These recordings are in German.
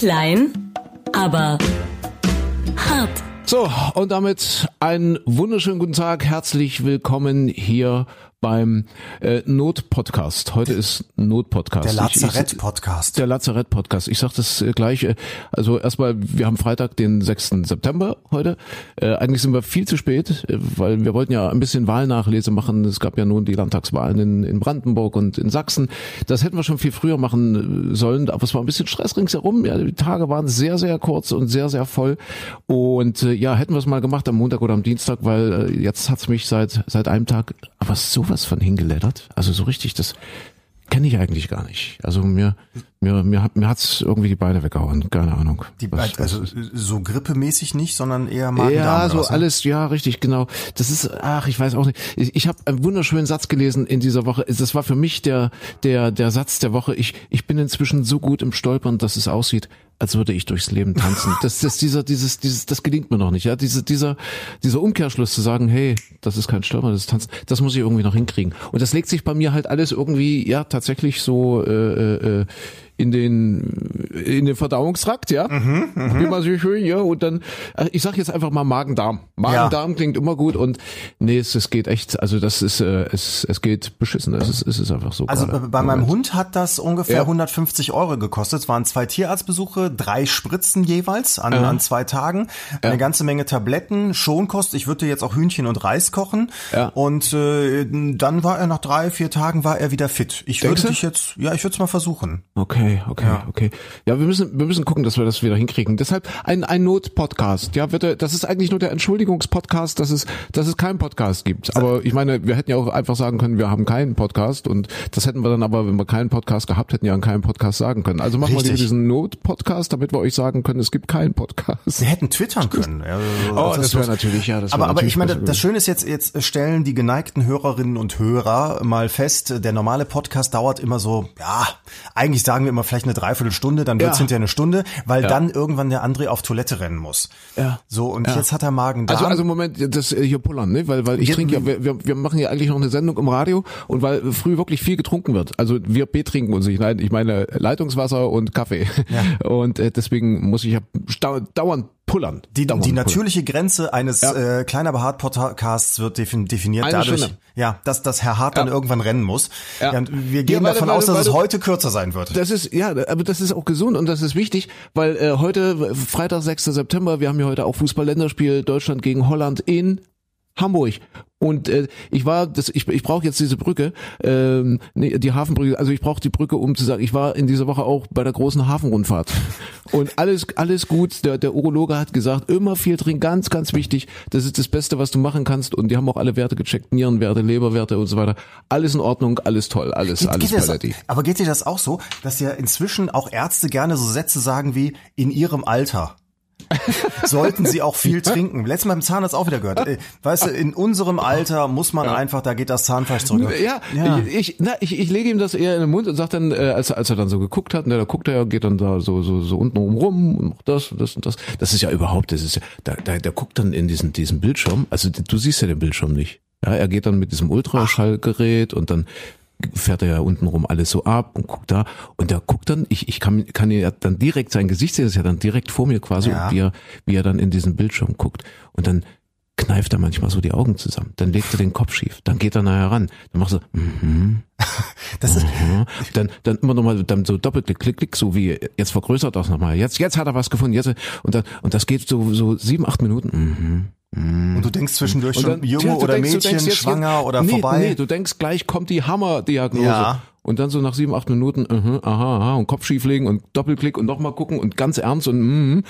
Klein, aber hart. So, und damit einen wunderschönen guten Tag. Herzlich willkommen hier beim äh, Not-Podcast. Heute ist Not-Podcast. Der Lazarett-Podcast. Der Lazarett-Podcast. Ich sage das äh, gleich. Äh, also erstmal, wir haben Freitag, den 6. September heute. Äh, eigentlich sind wir viel zu spät, äh, weil wir wollten ja ein bisschen Wahlnachlese machen. Es gab ja nun die Landtagswahlen in, in Brandenburg und in Sachsen. Das hätten wir schon viel früher machen äh, sollen, aber es war ein bisschen Stress ringsherum. Ja, die Tage waren sehr, sehr kurz und sehr, sehr voll. Und äh, ja, hätten wir es mal gemacht am Montag oder am Dienstag, weil äh, jetzt hat's mich seit seit einem Tag aber so sowas von hingelettert. Also so richtig, das kenne ich eigentlich gar nicht. Also mir mir mir hat mir hat's irgendwie die Beine weggehauen, keine Ahnung. Die, was, also was so grippemäßig nicht, sondern eher magen Ja, so was, ne? alles, ja, richtig, genau. Das ist ach, ich weiß auch nicht. Ich, ich habe einen wunderschönen Satz gelesen in dieser Woche. Das war für mich der der der Satz der Woche. Ich ich bin inzwischen so gut im Stolpern, dass es aussieht, als würde ich durchs Leben tanzen. Das, das, dieser, dieses, dieses, das gelingt mir noch nicht. Ja, diese, dieser, dieser Umkehrschluss zu sagen, hey, das ist kein Stolpern, das ist Tanzen, das muss ich irgendwie noch hinkriegen. Und das legt sich bei mir halt alles irgendwie, ja, tatsächlich so äh, äh, in den in den Verdauungstrakt, ja, mhm, wie man so schön, ja, und dann, äh, ich sag jetzt einfach mal Magen-Darm. Magen-Darm ja. klingt immer gut und nee, es, es geht echt, also das ist, äh, es, es geht beschissen, es ist, es ist einfach so. Also gerade. bei meinem Hund hat das ungefähr ja. 150 Euro gekostet. Es waren zwei Tierarztbesuche, drei Spritzen jeweils an, ja. an zwei Tagen, eine ganze Menge Tabletten, Schonkost. Ich würde jetzt auch Hühnchen und Reis kochen ja. und äh, dann war er nach drei, vier Tagen war er wieder fit. Ich Denkst würde dich jetzt, ja, ich würde es mal versuchen. Okay. Okay, okay, ja. okay. Ja, wir müssen, wir müssen gucken, dass wir das wieder hinkriegen. Deshalb ein, ein Not-Podcast. Ja, bitte, das ist eigentlich nur der Entschuldigungspodcast, dass es, dass es keinen Podcast gibt. Aber ich meine, wir hätten ja auch einfach sagen können, wir haben keinen Podcast und das hätten wir dann aber, wenn wir keinen Podcast gehabt hätten, ja an keinen Podcast sagen können. Also machen Richtig. wir diesen Not-Podcast, damit wir euch sagen können, es gibt keinen Podcast. Wir hätten twittern können. Ja, oh, das, das wäre natürlich, ja, das Aber, aber ich meine, das Schöne ist jetzt, jetzt stellen die geneigten Hörerinnen und Hörer mal fest, der normale Podcast dauert immer so, ja, eigentlich sagen wir immer vielleicht eine Dreiviertelstunde, dann wird's ja. hinterher eine Stunde, weil ja. dann irgendwann der André auf Toilette rennen muss. Ja. So, und ja. jetzt hat er Magen da. Also, also Moment, das äh, hier pullern, ne? Weil, weil ich trinke ja, wir, wir machen ja eigentlich noch eine Sendung im Radio und weil früh wirklich viel getrunken wird. Also wir B trinken uns nicht. Nein, ich meine Leitungswasser und Kaffee. Ja. Und äh, deswegen muss ich ja dauernd pullern. Die, die natürliche Grenze eines ja. äh, kleiner behaart Podcasts wird definiert Eine dadurch, Stunde. ja, dass, dass Herr Hart ja. dann irgendwann rennen muss. Ja. ja wir gehen weil, davon weil, aus, dass weil, es heute kürzer sein wird. Das ist ja, aber das ist auch gesund und das ist wichtig, weil äh, heute Freitag 6. September, wir haben ja heute auch Fußball-Länderspiel Deutschland gegen Holland in Hamburg. Und äh, ich war, das, ich, ich brauche jetzt diese Brücke, ähm, nee, die Hafenbrücke, also ich brauche die Brücke, um zu sagen, ich war in dieser Woche auch bei der großen Hafenrundfahrt. Und alles, alles gut. Der, der Urologe hat gesagt, immer viel trinken, ganz, ganz wichtig. Das ist das Beste, was du machen kannst. Und die haben auch alle Werte gecheckt, Nierenwerte, Leberwerte und so weiter. Alles in Ordnung, alles toll, alles, geht, alles geht das, Aber geht dir das auch so, dass ja inzwischen auch Ärzte gerne so Sätze sagen wie in ihrem Alter? Sollten sie auch viel trinken. Letztes Mal im Zahnarzt auch wieder gehört. Äh, weißt du, in unserem Alter muss man ja. einfach, da geht das Zahnfleisch zurück. Ja, ja. Ich, na, ich, ich lege ihm das eher in den Mund und sag dann, äh, als, als er dann so geguckt hat, ne, da guckt er, geht dann da so, so, so unten rum und macht das und das und das. Das ist ja überhaupt, das ist ja, da, da, der guckt dann in diesen, diesen Bildschirm, also du siehst ja den Bildschirm nicht. Ja, er geht dann mit diesem Ultraschallgerät und dann fährt er ja unten rum alles so ab und guckt da und der guckt dann, ich, ich kann, kann ja dann direkt sein Gesicht sehen, das ist ja dann direkt vor mir quasi, ja. wie, er, wie er dann in diesen Bildschirm guckt und dann kneift er manchmal so die Augen zusammen, dann legt er den Kopf schief, dann geht er nachher ran, dann macht er so, mhm, das ist, mhm. dann, dann immer nochmal, dann so Doppelklick, klick, klick, so wie, jetzt vergrößert das nochmal, jetzt, jetzt hat er was gefunden, jetzt, und dann, und das geht so, so sieben, acht Minuten, mhm. Mm. Und du denkst zwischendurch dann, schon Junge oder denkst, Mädchen, jetzt, schwanger oder nee, vorbei? Nee, du denkst gleich kommt die Hammerdiagnose. Ja. Und dann so nach sieben, acht Minuten, uh -huh, aha, aha, und Kopf schieflegen und Doppelklick und nochmal gucken und ganz ernst und mm,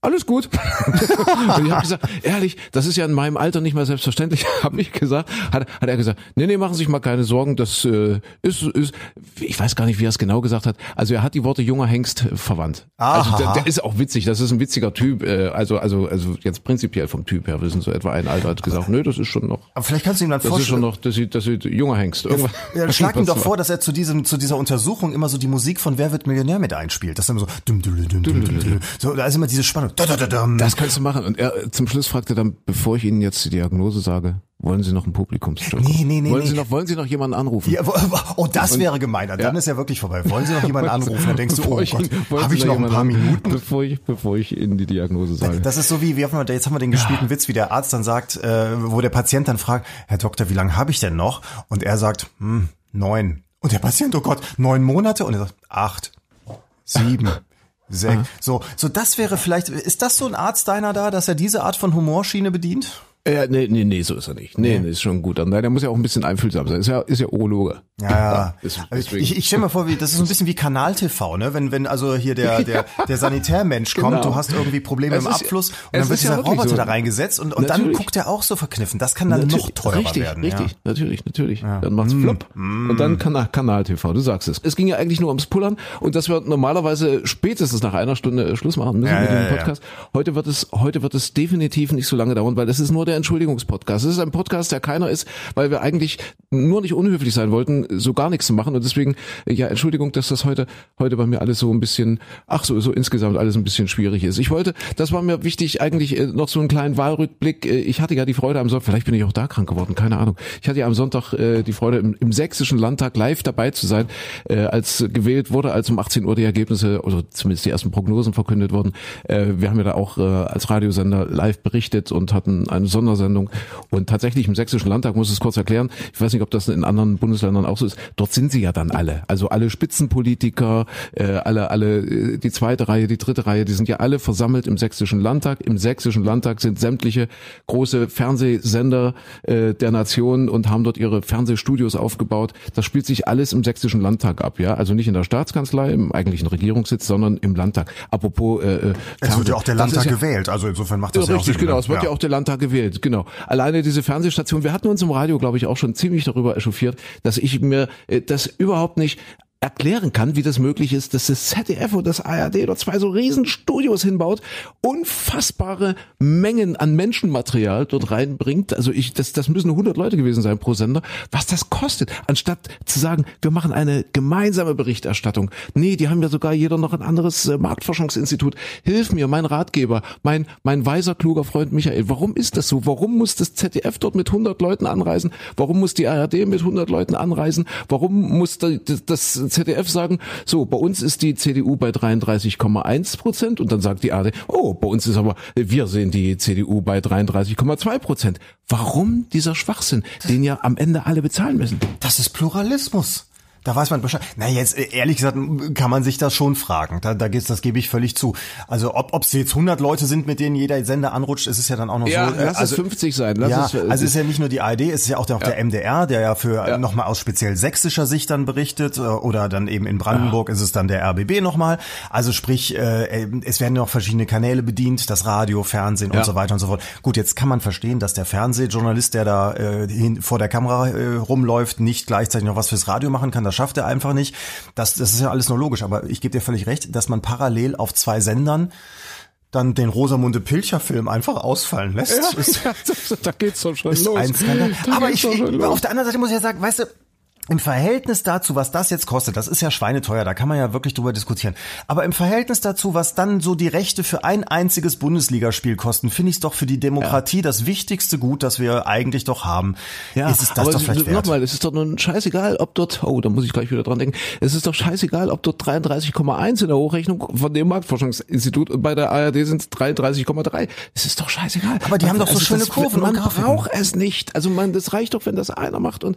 alles gut. und ich habe gesagt, ehrlich, das ist ja in meinem Alter nicht mehr selbstverständlich, habe ich gesagt. Hat, hat er gesagt, nee, nee, machen Sie sich mal keine Sorgen, das äh, ist, ist, ich weiß gar nicht, wie er es genau gesagt hat. Also er hat die Worte junger Hengst verwandt. Aha. Also der, der ist auch witzig, das ist ein witziger Typ, äh, also, also, also jetzt prinzipiell vom Typ her, wir sind so etwa ein Alter, hat gesagt, nö, das ist schon noch. Aber vielleicht kannst du ihm dann das vorstellen. Das ist schon noch, das ist junger Hengst. Irgendwas, ja, ja, schlag ihm doch vor, dass er zu diesem, zu dieser Untersuchung immer so die Musik von Wer wird Millionär mit einspielt. Das ist immer so, dum, dum, dum, dum, dum, dum. so, da ist immer diese Spannung. Das kannst du machen. Und er zum Schluss fragte dann, bevor ich Ihnen jetzt die Diagnose sage, wollen Sie noch ein Publikumsjoker? Nee, nee, nee, Wollen nee. Sie noch, wollen Sie noch jemanden anrufen? Ja, oh, das wäre gemeiner. Dann ist ja wirklich vorbei. Wollen Sie noch jemanden anrufen? Dann denkst du, oh ich- Gott, habe ich noch ein paar Minuten? Bevor ich, bevor ich Ihnen die Diagnose sage. Das ist so wie, wie haben wir, jetzt haben wir den gespielten Witz, wie der Arzt dann sagt, äh, wo der Patient dann fragt, Herr Doktor, wie lange habe ich denn noch? Und er sagt, hm, neun. Und der Patient, oh Gott, neun Monate? Und er sagt, acht, sieben, sechs. So, so das wäre vielleicht, ist das so ein Arzt deiner da, dass er diese Art von Humorschiene bedient? Ja, nee, nee, nee, so ist er nicht. Nee, nee, ist schon gut. Und der muss ja auch ein bisschen einfühlsam sein. Ist ja, ist ja Urologe. Ja, ja. ist- deswegen. ich, ich stelle mir vor, wie, das ist so ein bisschen wie Kanal-TV, ne? Wenn, wenn also hier der, der, der Sanitärmensch kommt, Genau. du hast irgendwie Probleme Es im ist- Abfluss und dann wird ja dieser wirklich Roboter so. da reingesetzt und, und dann guckt er auch so verkniffen. Das kann dann noch Natürlich, teurer richtig, werden. Richtig, Ja. natürlich, natürlich. Dann macht's flop. Und dann Kanal, Kanal TV, du sagst es. Es ging ja eigentlich nur ums Pullern und dass wir normalerweise spätestens nach einer Stunde äh, Schluss machen müssen Ja, mit ja, dem ja, Podcast. Heute wird es, heute wird es definitiv nicht so lange dauern, weil das ist nur der Entschuldigungspodcast. Es ist ein Podcast, der keiner ist, weil wir eigentlich nur nicht unhöflich sein wollten, so gar nichts zu machen und deswegen, ja, Entschuldigung, dass das heute, heute bei mir alles so ein bisschen, ach so, so insgesamt alles ein bisschen schwierig ist. Ich wollte, das war mir wichtig, eigentlich äh, noch so einen kleinen Wahlrückblick. Äh, Ich hatte ja die Freude am Sonntag, vielleicht bin ich auch da krank geworden, keine Ahnung. Ich hatte ja am Sonntag äh, die Freude, im, im sächsischen Landtag live dabei zu sein, als gewählt wurde, als um 18 Uhr die Ergebnisse, oder zumindest die ersten Prognosen verkündet wurden. Wir haben ja da auch als Radiosender live berichtet und hatten eine Sondersendung. Und tatsächlich im sächsischen Landtag, muss ich es kurz erklären, ich weiß nicht, ob das in anderen Bundesländern auch so ist, dort sind sie ja dann alle. Also alle Spitzenpolitiker, äh, alle, alle, äh, die zweite Reihe, die dritte Reihe, die sind ja alle versammelt im sächsischen Landtag. Im sächsischen Landtag sind sämtliche große Fernsehsender äh, der Nation und haben dort ihre Fernsehstudios aufgebaut. Das spielt sich alles im sächsischen Landtag ab, ja. Also nicht in der Staatskanzlei, im eigentlichen Regierungssitz, sondern im Landtag. Apropos, äh, äh, Es wird ja auch der Landtag ja- gewählt, also insofern macht ja, das ja, richtig, auch Sinn. genau. ne? Es wird ja. auch der Landtag gewählt, genau. Alleine diese Fernsehstation, wir hatten uns im Radio, glaube ich, auch schon ziemlich darüber echauffiert, dass ich mir äh, das überhaupt nicht erklären kann, wie das möglich ist, dass das ZDF und das ARD dort zwei so riesen Studios hinbaut, unfassbare Mengen an Menschenmaterial dort reinbringt. Also ich, das, das müssen 100 Leute gewesen sein pro Sender. Was das kostet, anstatt zu sagen, wir machen eine gemeinsame Berichterstattung. Nee, die haben ja sogar jeder noch ein anderes äh, Marktforschungsinstitut. Hilf mir, mein Ratgeber, mein, mein weiser, kluger Freund Michael. Warum ist das so? Warum muss das ZDF dort mit 100 Leuten anreisen? Warum muss die ARD mit 100 Leuten anreisen? Warum muss da- das das ZDF sagen, so, bei uns ist die CDU bei 33,1 Prozent und dann sagt die ARD, oh, bei uns ist aber, wir sehen die CDU bei 33,2 Prozent. Warum dieser Schwachsinn, den ja am Ende alle bezahlen müssen? Das ist Pluralismus. Da weiß man Bescheid. Na, jetzt äh, ehrlich gesagt kann man sich das schon fragen. Da, da geht's, das gebe ich völlig zu. Also ob ob es jetzt 100 Leute sind, mit denen jeder Sender anrutscht, ist es ja dann auch noch Ja, so. äh, lass also, es 50 sein. Lass ja, es, äh, also es ist ja nicht nur die ARD, es ist ja auch der, auch der MDR, der ja für Ja. nochmal aus speziell sächsischer Sicht dann berichtet oder dann eben in Brandenburg ist es dann der RBB nochmal. Also sprich, äh, es werden noch verschiedene Kanäle bedient, das Radio, Fernsehen Ja. und so weiter und so fort. Gut, jetzt kann man verstehen, dass der Fernsehjournalist, der da äh, hin, vor der Kamera äh, rumläuft, nicht gleichzeitig noch was fürs Radio machen kann. Das schafft er einfach nicht. Das, das ist ja alles nur logisch. Aber ich gebe dir völlig recht, dass man parallel auf zwei Sendern dann den Rosamunde Pilcher Film einfach ausfallen lässt. ist, da geht's doch schon los. Aber ich, auf der anderen Seite muss ich ja sagen, weißt du, im Verhältnis dazu, was das jetzt kostet, das ist ja schweineteuer, da kann man ja wirklich drüber diskutieren. Aber im Verhältnis dazu, was dann so die Rechte für ein einziges Bundesligaspiel kosten, finde ich es doch für die Demokratie das wichtigste Gut, das wir eigentlich doch haben. Ja, ist es das aber doch vielleicht wert? nochmal, es ist doch nun scheißegal, ob dort, oh, da muss ich gleich wieder dran denken, es ist doch scheißegal, ob dort 33,1 in der Hochrechnung von dem Marktforschungsinstitut und bei der ARD sind es 33,3. Es ist doch scheißegal. Aber die haben doch so schöne das, Kurven Man braucht es nicht. Also man, das reicht doch, wenn das einer macht und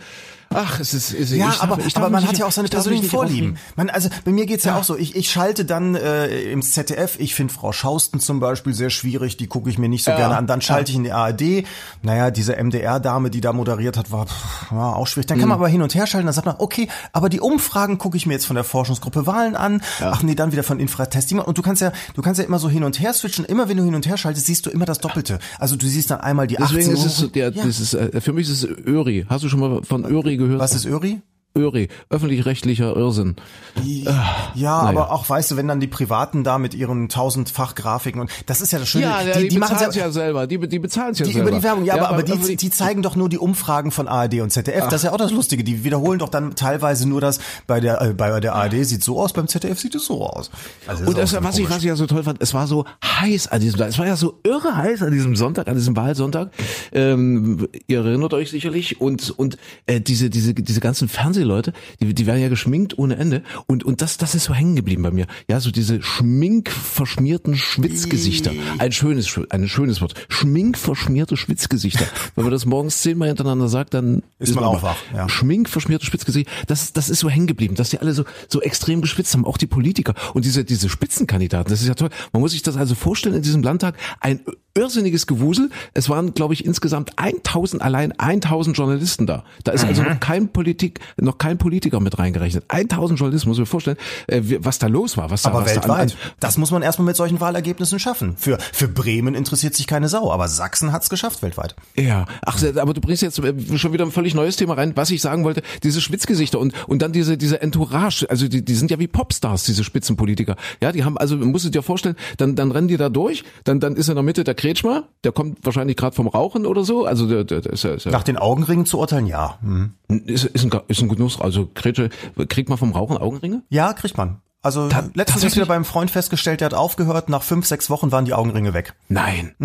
ach, es ist, ist Ja, ich darf- aber, ich darf aber man hat ja auch seine ich persönlichen Vorlieben. Man, also bei mir geht's ja, auch so. Ich, ich schalte dann äh, im ZDF, ich finde Frau Schausten zum Beispiel sehr schwierig, die gucke ich mir nicht so Ja, gerne an. Dann ja. schalte ich in die ARD. Naja, diese MDR-Dame, die da moderiert hat, war, pff, war auch schwierig. Dann Mhm. kann man aber hin und her schalten, dann sagt man, okay, aber die Umfragen gucke ich mir jetzt von der Forschungsgruppe Wahlen an. Ach nee, dann wieder von Infratest. Und du kannst ja, du kannst ja immer so hin und her switchen. Immer wenn du hin und her schaltest, siehst du immer das Doppelte. Also du siehst dann einmal die Deswegen 18 ist es, der, Ja. ist, äh, für mich ist es Öri. Hast du schon mal von Öri gehört? Was ist Öri? Öri, öffentlich-rechtlicher Irrsinn. Ja, naja. aber auch, weißt du, wenn dann die Privaten da mit ihren tausendfach Grafiken und das ist ja das Schöne, Ja, ja, die, die, die machen bezahlen ja, ja selber, die, die bezahlen ja die selber. über die Werbung, ja, aber, aber die, öffentlich- die zeigen doch nur die Umfragen von ARD und ZDF. Das ist ja auch das Lustige. Die wiederholen doch dann teilweise nur das, bei der, äh, bei der ARD sieht so aus, beim ZDF sieht es so aus. Also Und das, was ich, was ich ja so toll fand, es war so heiß an diesem Tag. Es war ja so irre heiß an diesem Sonntag, an diesem Wahlsonntag. Ähm, ihr erinnert euch sicherlich. Und, und äh, diese, diese, diese ganzen Fernsehleute, die, die werden ja geschminkt ohne Ende. Und, und das, das ist so hängen geblieben bei mir. Ja, so diese schminkverschmierten Schwitzgesichter. Ein schönes, Sch- ein schönes Wort. Schminkverschmierte Schwitzgesichter. Wenn man das morgens zehnmal hintereinander sagt, dann Ist man auch wach, ja. schminkverschmierte Spitzgesicht, das, das ist so hängen geblieben, dass die alle so, so extrem geschwitzt haben, auch die Politiker und diese, diese Spitzenkandidaten, das ist ja toll. Man muss sich das also vorstellen in diesem Landtag, ein irrsinniges Gewusel. Es waren, glaube ich, insgesamt 1000, allein 1000 Journalisten da. Da ist Mhm. also noch kein Politik, noch kein Politiker mit reingerechnet. 1000 Journalisten, muss ich mir vorstellen, äh, was da los war, was da, Aber was da an, an, weltweit. Das muss man erstmal mit solchen Wahlergebnissen schaffen. Für, für Bremen interessiert sich keine Sau, aber Sachsen hat's geschafft weltweit. Ja, ach, aber du bringst jetzt äh, schon wieder ein völlig neues Thema rein. Was ich sagen wollte, diese Schwitzgesichter und und dann diese diese Entourage, also die, die sind ja wie Popstars, diese Spitzenpolitiker. Ja, die haben also musst du dir vorstellen, dann dann rennen die da durch, dann dann ist in der Mitte der Kretschmer, der kommt wahrscheinlich gerade vom Rauchen oder so, also der, der, der ist ja, ist ja Nach den Augenringen zu urteilen, ja. Hm. ist, ist ein ist ein Genuss, also Kretsche kriegt man vom Rauchen Augenringe? Ja, kriegt man. Also Ta- letztens wieder beim Freund festgestellt, der hat aufgehört, nach fünf, sechs Wochen waren die Augenringe weg. Nein.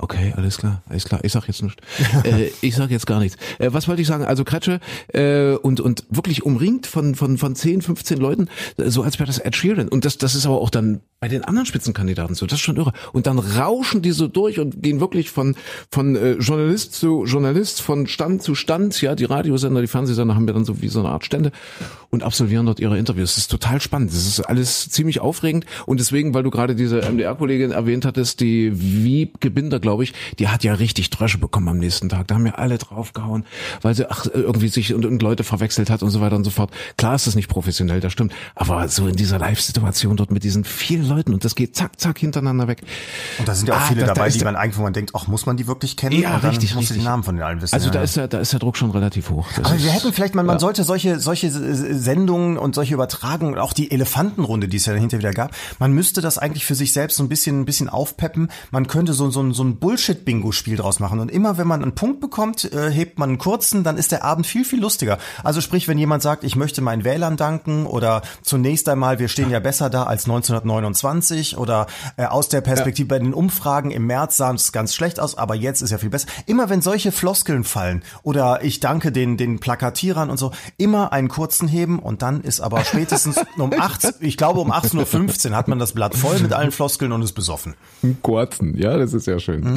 Okay, alles klar, alles klar. Ich sag jetzt nichts. äh, ich sag jetzt gar nichts. Äh, was wollte ich sagen? Also Kretsche äh, und und wirklich umringt von von von 10, 15 Leuten, äh, so als wäre das Ed Sheeran. Und das das ist aber auch dann bei den anderen Spitzenkandidaten so. Das ist schon irre. Und dann rauschen die so durch und gehen wirklich von von äh, Journalist zu Journalist, von Stand zu Stand. Ja, die Radiosender, die Fernsehsender haben ja dann so wie so eine Art Stände und absolvieren dort ihre Interviews. Das ist total spannend. Das ist alles ziemlich aufregend. Und deswegen, weil du gerade diese MDR-Kollegin erwähnt hattest, die Wiebke Binder, glaube ich, die hat ja richtig Trösche bekommen am nächsten Tag. Da haben ja alle draufgehauen, weil sie ach, irgendwie sich und, und Leute verwechselt hat und so weiter und so fort. Klar ist das nicht professionell, das stimmt. Aber so in dieser Live-Situation dort mit diesen vielen Leuten und das geht zack, zack hintereinander weg. Und da sind ja auch Ah, viele da- da dabei, ist die man eigentlich, wo man denkt, ach, muss man die wirklich kennen? Ja, richtig, muss man richtig. die Namen von den allen wissen. Also ja. da ist der, da ist der Druck schon relativ hoch. Das Aber ist, wir hätten vielleicht mal, man sollte solche, solche Sendungen und solche Übertragungen, auch die Elefantenrunde, die es ja dahinter wieder gab, man müsste das eigentlich für sich selbst so ein bisschen, ein bisschen aufpeppen. Man könnte so, so, so ein Bullshit-Bingo-Spiel draus machen. Und immer wenn man einen Punkt bekommt, äh, hebt man einen kurzen, dann ist der Abend viel, viel lustiger. Also sprich, wenn jemand sagt, ich möchte meinen Wählern danken oder zunächst einmal, wir stehen ja besser da als 1929 oder äh, aus der Perspektive bei den Umfragen im März sah es ganz schlecht aus, aber jetzt ist ja viel besser. Immer wenn solche Floskeln fallen oder ich danke den, den Plakatierern und so, immer einen kurzen heben und dann ist aber spätestens um 18, ich glaube um 18.15 Uhr hat man das Blatt voll mit allen Floskeln und ist besoffen. Kurzen, ja, das ist ja schön.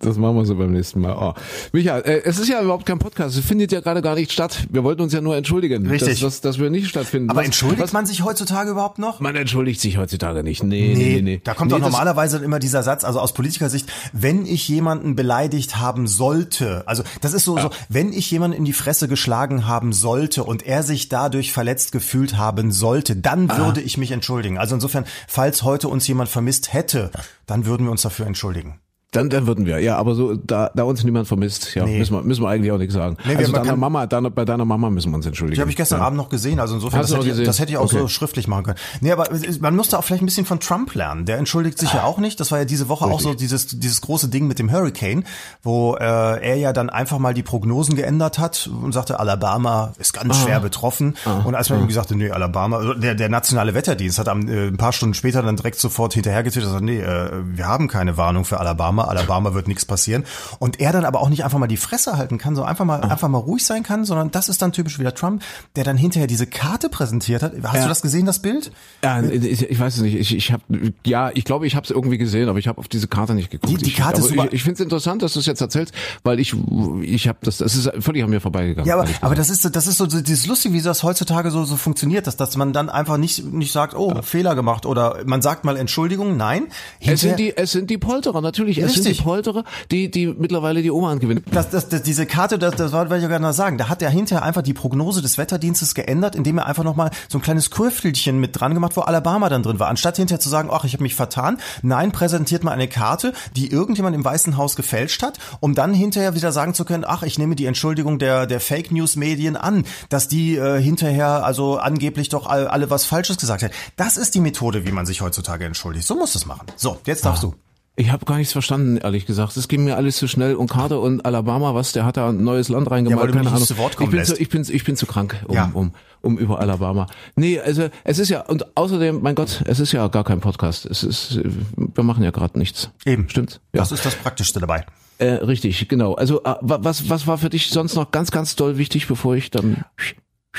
Das machen wir so beim nächsten Mal. Oh. Micha, äh, es ist ja überhaupt kein Podcast. Es findet ja gerade gar nicht statt. Wir wollten uns ja nur entschuldigen, Richtig. Dass, dass, dass wir nicht stattfinden. Aber Was- entschuldigt was, man sich heutzutage überhaupt noch? Man entschuldigt sich heutzutage nicht. Nee, nee, nee. nee. Da kommt nee, doch normalerweise immer dieser Satz, also aus Politikersicht, wenn ich jemanden beleidigt haben sollte, also das ist so, so wenn ich jemanden in die Fresse geschlagen haben sollte und er sich dadurch verletzt gefühlt haben sollte, dann würde ich mich entschuldigen. Also insofern, falls heute uns jemand vermisst hätte, dann würden wir uns dafür entschuldigen. Dann, dann würden wir, ja, aber so, da, da uns niemand vermisst, ja, Nee. müssen, wir, müssen wir eigentlich auch nichts sagen. Nee, also deiner kann- Mama, deiner, bei deiner Mama müssen wir uns entschuldigen. Die habe ich gestern ja. Abend noch gesehen, also insofern, das hätte, ich, das hätte ich auch so Okay. schriftlich machen können. Nee, aber man musste auch vielleicht ein bisschen von Trump lernen. Der entschuldigt sich ja auch nicht. Das war ja diese Woche auch so dieses, dieses große Ding mit dem Hurricane, wo äh, er ja dann einfach mal die Prognosen geändert hat und sagte, Alabama ist ganz Ah. schwer betroffen. Und als man ihm gesagt hat, nee, Alabama, also der, der nationale Wetterdienst hat am, äh, ein paar Stunden später dann direkt sofort hinterhergetwittert und gesagt, nee, äh, wir haben keine Warnung für Alabama. Alabama wird nichts passieren. Und er dann aber auch nicht einfach mal die Fresse halten kann, sondern einfach mal, einfach mal ruhig sein kann, sondern das ist dann typisch wieder Trump, der dann hinterher diese Karte präsentiert hat. Hast Ja. du das gesehen, das Bild? Ja, ich, ich weiß es nicht. Ich, ich habe, ja, ich glaube, ich habe es irgendwie gesehen, aber ich habe auf diese Karte nicht geguckt. Die- die ich, Karte aber ist super. Ich, ich finde es interessant, dass du es jetzt erzählst, weil ich, ich habe das, das ist völlig an mir vorbeigegangen. Ja, aber, aber das ist so, das ist so so dieses lustig, wie das heutzutage so so funktioniert, dass dass man dann einfach nicht nicht sagt, oh Fehler gemacht oder man sagt mal Entschuldigung, nein. es sind die, es sind die Polterer, natürlich. Es Das sind Richtig. die Polterer, die, die mittlerweile die Oma gewinnen. Das, das, das, diese Karte, das, das wollte ich ja noch sagen. Da hat er hinterher einfach die Prognose des Wetterdienstes geändert, indem er einfach nochmal so ein kleines Kurftelchen mit dran gemacht, wo Alabama dann drin war. Anstatt hinterher zu sagen, ach, ich habe mich vertan, nein, präsentiert mal eine Karte, die irgendjemand im Weißen Haus gefälscht hat, um dann hinterher wieder sagen zu können, ach, ich nehme die Entschuldigung der, der Fake News Medien an, dass die äh, hinterher also angeblich doch all, alle was Falsches gesagt haben. Das ist die Methode, wie man sich heutzutage entschuldigt. So muss es machen. So, jetzt darfst du. Ich habe gar nichts verstanden, ehrlich gesagt. Es ging mir alles zu schnell. Und Carter und Alabama, was, der hat da ein neues Land reingemalt. Ja, weil keine nicht Ahnung. zu Wort kommen ich bin lässt. Zu, ich bin, ich bin zu krank, um, Ja. um, um über Alabama. Nee, also es ist ja, und außerdem, mein Gott, es ist ja gar kein Podcast. Es ist, wir machen ja gerade nichts. Eben. Stimmt's? Ja. Das ist das Praktischste dabei. Äh, richtig, genau. Also äh, wa- was, was war für dich sonst noch ganz, ganz doll wichtig, bevor ich dann...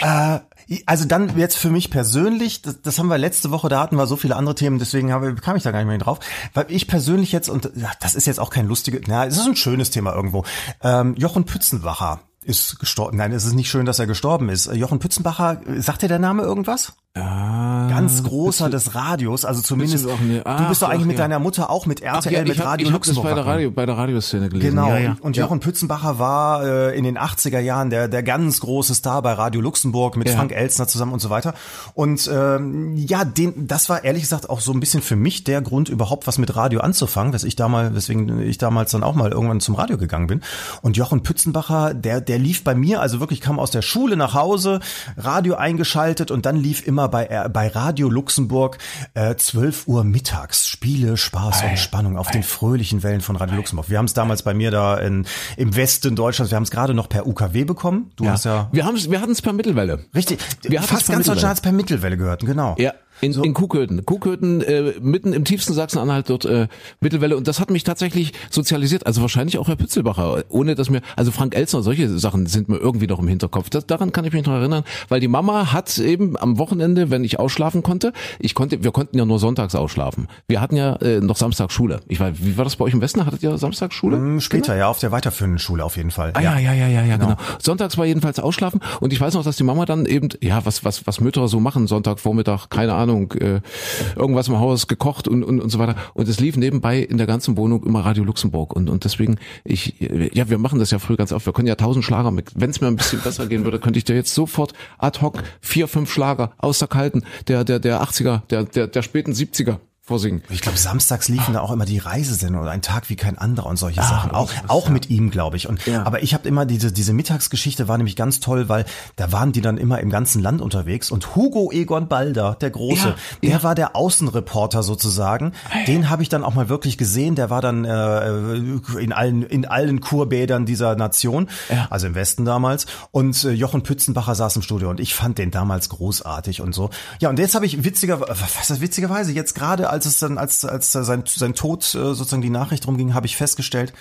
Äh, also dann jetzt für mich persönlich, das, das haben wir letzte Woche, da hatten wir so viele andere Themen, deswegen habe, kam ich da gar nicht mehr drauf. Weil ich persönlich jetzt, und ja, das ist jetzt auch kein lustiges, na, es ist ein schönes Thema irgendwo. Ähm, Jochen Pützenbacher ist gestorben. Nein, es ist nicht schön, dass er gestorben ist. Jochen Pützenbacher, sagt dir der Name irgendwas? Ah, Ganz großer des Radios, also zumindest. ne- du Ach, bist doch eigentlich ach, mit deiner Mutter auch mit RTL, ja, mit ich habe Radio ich hab das Luxemburg. bei der. Radio, bei der Radioszene gelesen. Genau. Ja, ja. Und. Jochen Pützenbacher war äh, in den 80er Jahren der, der ganz große Star bei Radio Luxemburg mit. Frank Elstner zusammen und so weiter. Und ähm, ja, den, das war ehrlich gesagt auch so ein bisschen für mich der Grund, überhaupt was mit Radio anzufangen, wes ich damals, weswegen ich damals dann auch mal irgendwann zum Radio gegangen bin. Und Jochen Pützenbacher, der, der lief bei mir, also wirklich kam aus der Schule nach Hause, Radio eingeschaltet und dann lief immer bei, äh, bei Radio Luxemburg äh, 12 Uhr mittags Spiele, Spaß und Spannung auf den fröhlichen Wellen von Radio Luxemburg. Wir haben es damals bei mir da in, im Westen Deutschlands, wir haben es gerade noch per UKW bekommen. Du hast ja Wir, haben's, wir hatten es per Mittelwelle. richtig, Wir fast ganz. Deutschland hat es per Mittelwelle gehört, genau. Ja, in, in Kuhköthen. Kuhköthen, äh, mitten im tiefsten Sachsen-Anhalt, dort äh, Mittelwelle. Und das hat mich tatsächlich sozialisiert. Also wahrscheinlich auch Herr Pützelbacher. Ohne dass mir, also Frank Elzner, solche Sachen sind mir irgendwie noch im Hinterkopf. Das, daran kann ich mich noch erinnern. Weil die Mama hat eben am Wochenende, wenn ich ausschlafen konnte, ich konnte, wir konnten ja nur sonntags ausschlafen. Wir hatten ja äh, noch Samstag Schule. Ich weiß, wie war das bei euch im Westen? Hattet ihr Samstag Schule? Hm, Später, ja, auf der weiterführenden Schule auf jeden Fall. Ah, ja, ja, ja, ja, ja, genau. Sonntags war jedenfalls ausschlafen und ich weiß noch, dass die Mama dann eben, ja, was, was, was Mütter so machen, Sonntagvormittag, keine Ahnung, äh, irgendwas im Haus gekocht und, und, und so weiter. Und es lief nebenbei in der ganzen Wohnung immer Radio Luxemburg und, und deswegen, ich, ja, wir machen das ja früh ganz oft. Wir können ja tausend Schlager mit. Wenn es mir ein bisschen besser gehen würde, könnte ich dir jetzt sofort ad hoc vier, fünf Schlager aus der kalten, der, der, der 80er, der, der, der späten 70er vorsingen. Ich glaube, samstags liefen da auch immer die Reisesendung oder ein Tag wie kein anderer und solche Sachen. Auch, auch ja. mit ihm, glaube ich. Und, Ja. Aber ich habe immer diese, diese Mittagsgeschichte war nämlich ganz toll, weil da waren die dann immer im ganzen Land unterwegs und Hugo Egon Balder, der Große, Ja, der war der Außenreporter sozusagen. Den habe ich dann auch mal wirklich gesehen. Der war dann äh, in allen, in allen Kurbädern dieser Nation, also im Westen damals. Und äh, Jochen Pützenbacher saß im Studio und ich fand den damals großartig und so. Ja, und jetzt habe ich witziger, was ist witzigerweise, jetzt gerade als es dann, als, als sein, sein Tod äh, sozusagen die Nachricht rumging, habe ich festgestellt,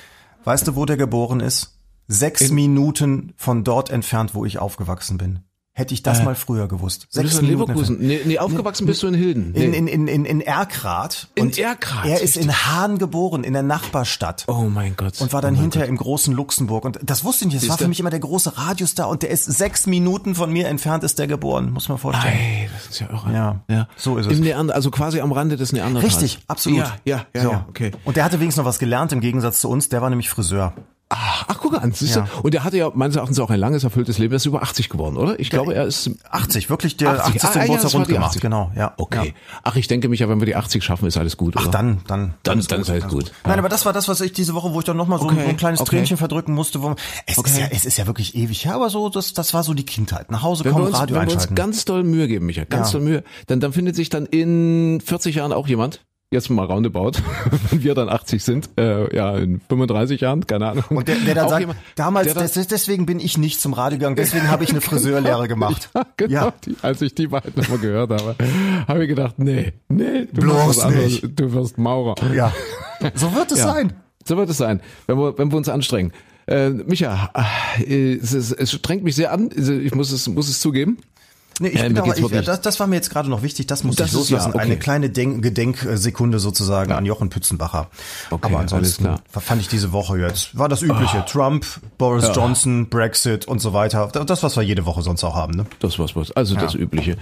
weißt du, wo der geboren ist? Sechs Minuten von dort entfernt, wo ich aufgewachsen bin. Hätte ich das mal früher gewusst. Du bist Sechs in Minuten Leverkusen. Nee, nee, aufgewachsen bist du in Hilden. Nee. in, in, in, in, in Erkrath. In Erkrath, Er ist in. Hahn geboren, in der Nachbarstadt. oh mein Gott. Und war dann oh hinterher im großen Luxemburg. Und das wusste ich nicht. Das war Siehste? für mich immer der große Radiostar. Und der ist sechs Minuten von mir entfernt, ist der geboren. Muss man vorstellen. Ey, das ist ja irre. Ja, ja. so ist es. Im Neander, also quasi am Rande des Neandertals. Richtig, absolut. Ja, ja, ja, So. ja okay. Und der hatte wenigstens noch was gelernt im Gegensatz zu uns. Der war nämlich Friseur. Ach, ach guck an, siehst Ja. Und er hatte ja meines Erachtens auch ein langes, erfülltes Leben. Er ist über 80 geworden, oder? Ich glaube, er ist 80, wirklich der 80. 80. Ah, ja, Geburtstag war rund gemacht. 80. Genau, ja. okay. Ja. Ach, ich denke mich ja, wenn wir die 80 schaffen, ist alles gut. Ach, oder? dann, dann, Dann- dann ist alles Ganz gut. Nein, Ja. aber das war das, was ich diese Woche, wo ich dann nochmal so, ein- Okay, so ein kleines okay. Tränchen verdrücken musste. Wo, es, ist Okay. ja, es ist ja wirklich ewig her, aber so, das, das war so die Kindheit. Nach Hause Wenn wir, kommen, uns, Radio wenn wir uns einschalten. ganz doll Mühe geben, Micha, ganz Ja. doll Mühe, dann, dann findet sich dann in 40 Jahren auch jemand, jetzt mal roundabout, wenn wir dann 80 sind, äh, ja, in 35 Jahren, keine Ahnung. Und der, der dann Auch sagt, jemand, damals, dann- des, deswegen bin ich nicht zum Radio gegangen, deswegen habe ich eine Friseurlehre gemacht. Ja, genau. Ja. Die, als ich die beiden nochmal gehört habe, habe ich gedacht, nee, nee, du Bloß anderes. nicht. Du wirst Maurer. Ja. So wird es Ja. sein. So wird es sein, wenn wir, wenn wir uns anstrengen. Äh, Micha, äh, es, ist, es strengt mich sehr an, also ich muss es, muss es zugeben. Nee, ich Ja, bin aber, ich, das, das war mir jetzt gerade noch wichtig, das muss Das ich loslassen. ja, okay. Eine kleine Denk Gedenksekunde sozusagen an Jochen Pützenbacher. Okay, aber ansonsten fand ich diese Woche jetzt, war das übliche. Trump, Boris Johnson, Brexit und so weiter. Das, was wir jede Woche sonst auch haben. Ne? Das was was. Also das Übliche.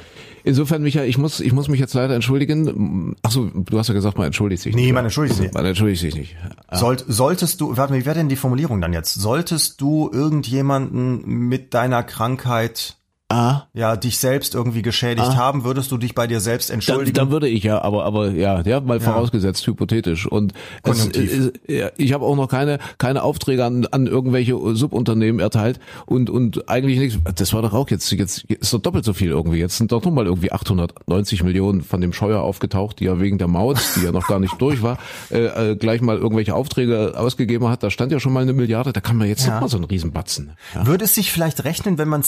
Insofern, Michael, ich muss, ich muss mich jetzt leider entschuldigen. Ach so, du hast ja gesagt, man entschuldigt sich Nee, nicht. man entschuldigt sich. Man entschuldigt sich nicht. Sollt, solltest du, warte mal, wie wäre denn die Formulierung dann jetzt? Solltest du irgendjemanden mit deiner Krankheit Ah, ja dich selbst irgendwie geschädigt haben, würdest du dich bei dir selbst dann, entschuldigen? dann würde ich ja, aber aber ja, ja, mal vorausgesetzt hypothetisch und es, Konjunktiv. ja, ich habe auch noch keine keine Aufträge an, an irgendwelche Subunternehmen erteilt und und eigentlich nichts. Das war doch auch jetzt jetzt ist doch doppelt so viel irgendwie. Jetzt sind doch noch mal irgendwie 890 Millionen von dem Scheuer aufgetaucht, die ja wegen der Maut, die ja noch gar nicht durch war, äh, äh, gleich mal irgendwelche Aufträge ausgegeben hat. Da stand ja schon mal eine Milliarde. Da kann man jetzt Ja. noch mal so einen Riesenbatzen. Ja. Würde es sich vielleicht rechnen, wenn man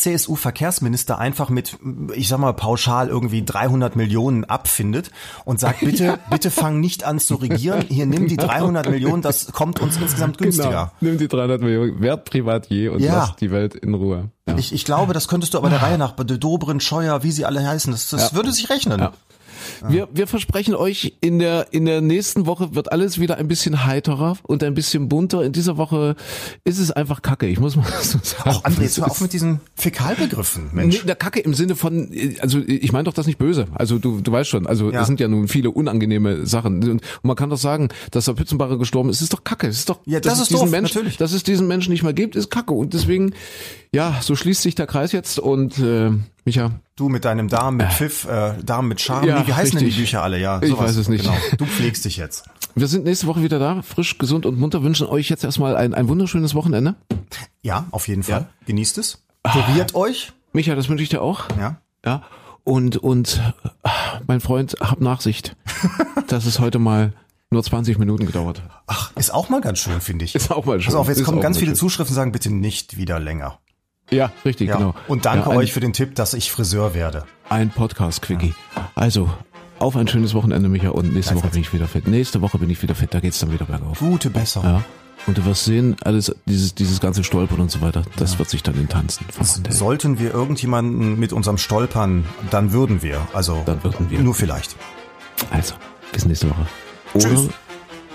CSU-Verkehrsminister einfach mit, ich sag mal, pauschal irgendwie 300 Millionen abfindet und sagt, bitte, bitte fang nicht an zu regieren, hier nimm die 300 Millionen, das kommt uns insgesamt günstiger. Genau. Nimm die 300 Millionen, werd Privatier und Ja. lass die Welt in Ruhe. Ja. Ich, ich glaube, das könntest du aber der Reihe nach, De Dobrin, Scheuer, wie sie alle heißen, das, das Ja. würde sich rechnen. Wir, wir versprechen euch, in der, in der nächsten Woche wird alles wieder ein bisschen heiterer und ein bisschen bunter. In dieser Woche ist es einfach kacke, ich muss mal so sagen. Auch André, jetzt hör auf mit diesen Fäkalbegriffen, Nee, Mensch. der Kacke im Sinne von, äh, also ich meine doch das nicht böse. Also du, du weißt schon, also Ja. es sind ja nun viele unangenehme Sachen. Und man kann doch sagen, dass der Pützenbacher gestorben ist, ist doch Kacke. Es ist doch, Ja, das dass ist es diesen doof, Menschen, natürlich. dass es diesen Menschen nicht mehr gibt, ist Kacke. Und deswegen, ja, so schließt sich der Kreis jetzt und äh, Micha, Du mit deinem Darm mit Pfiff, äh, Darm mit Charme, Ja, wie heißen denn die richtig. Bücher alle? Ja, Ich sowas. weiß es nicht. Genau. Du pflegst dich jetzt. wir sind nächste Woche wieder da, frisch, gesund und munter, wünschen euch jetzt erstmal ein, ein wunderschönes Wochenende. Ja, auf jeden Fall. Ja. Genießt es. Kuriert euch. Micha, das wünsche ich dir auch. Ja. Ja. Und, und ah, mein Freund, hab Nachsicht, dass es heute mal nur 20 Minuten gedauert hat. Ach, ist auch mal ganz schön, finde ich. Ist auch mal schön. Pass auf, jetzt Ist kommen ganz viele schön. Zuschriften, sagen bitte nicht wieder länger. Ja, richtig, Ja. genau. Und danke ja, euch für den Tipp, dass ich Friseur werde. Ein Podcast-Quickie. Also, auf ein schönes Wochenende, Micha, und nächste Woche bin ich wieder fit. Nächste Woche bin ich wieder fit, da geht's dann wieder bergauf. Gute Besserung. Ja. Und du wirst sehen, alles, dieses, dieses ganze Stolpern und so weiter, das wird sich dann in Tanzen verwandeln. Sollten wir irgendjemanden mit unserem Stolpern, dann würden wir. Also Dann würden wir. nur vielleicht. Also, bis nächste Woche. Oder Tschüss.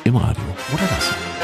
im Radio. Oder das.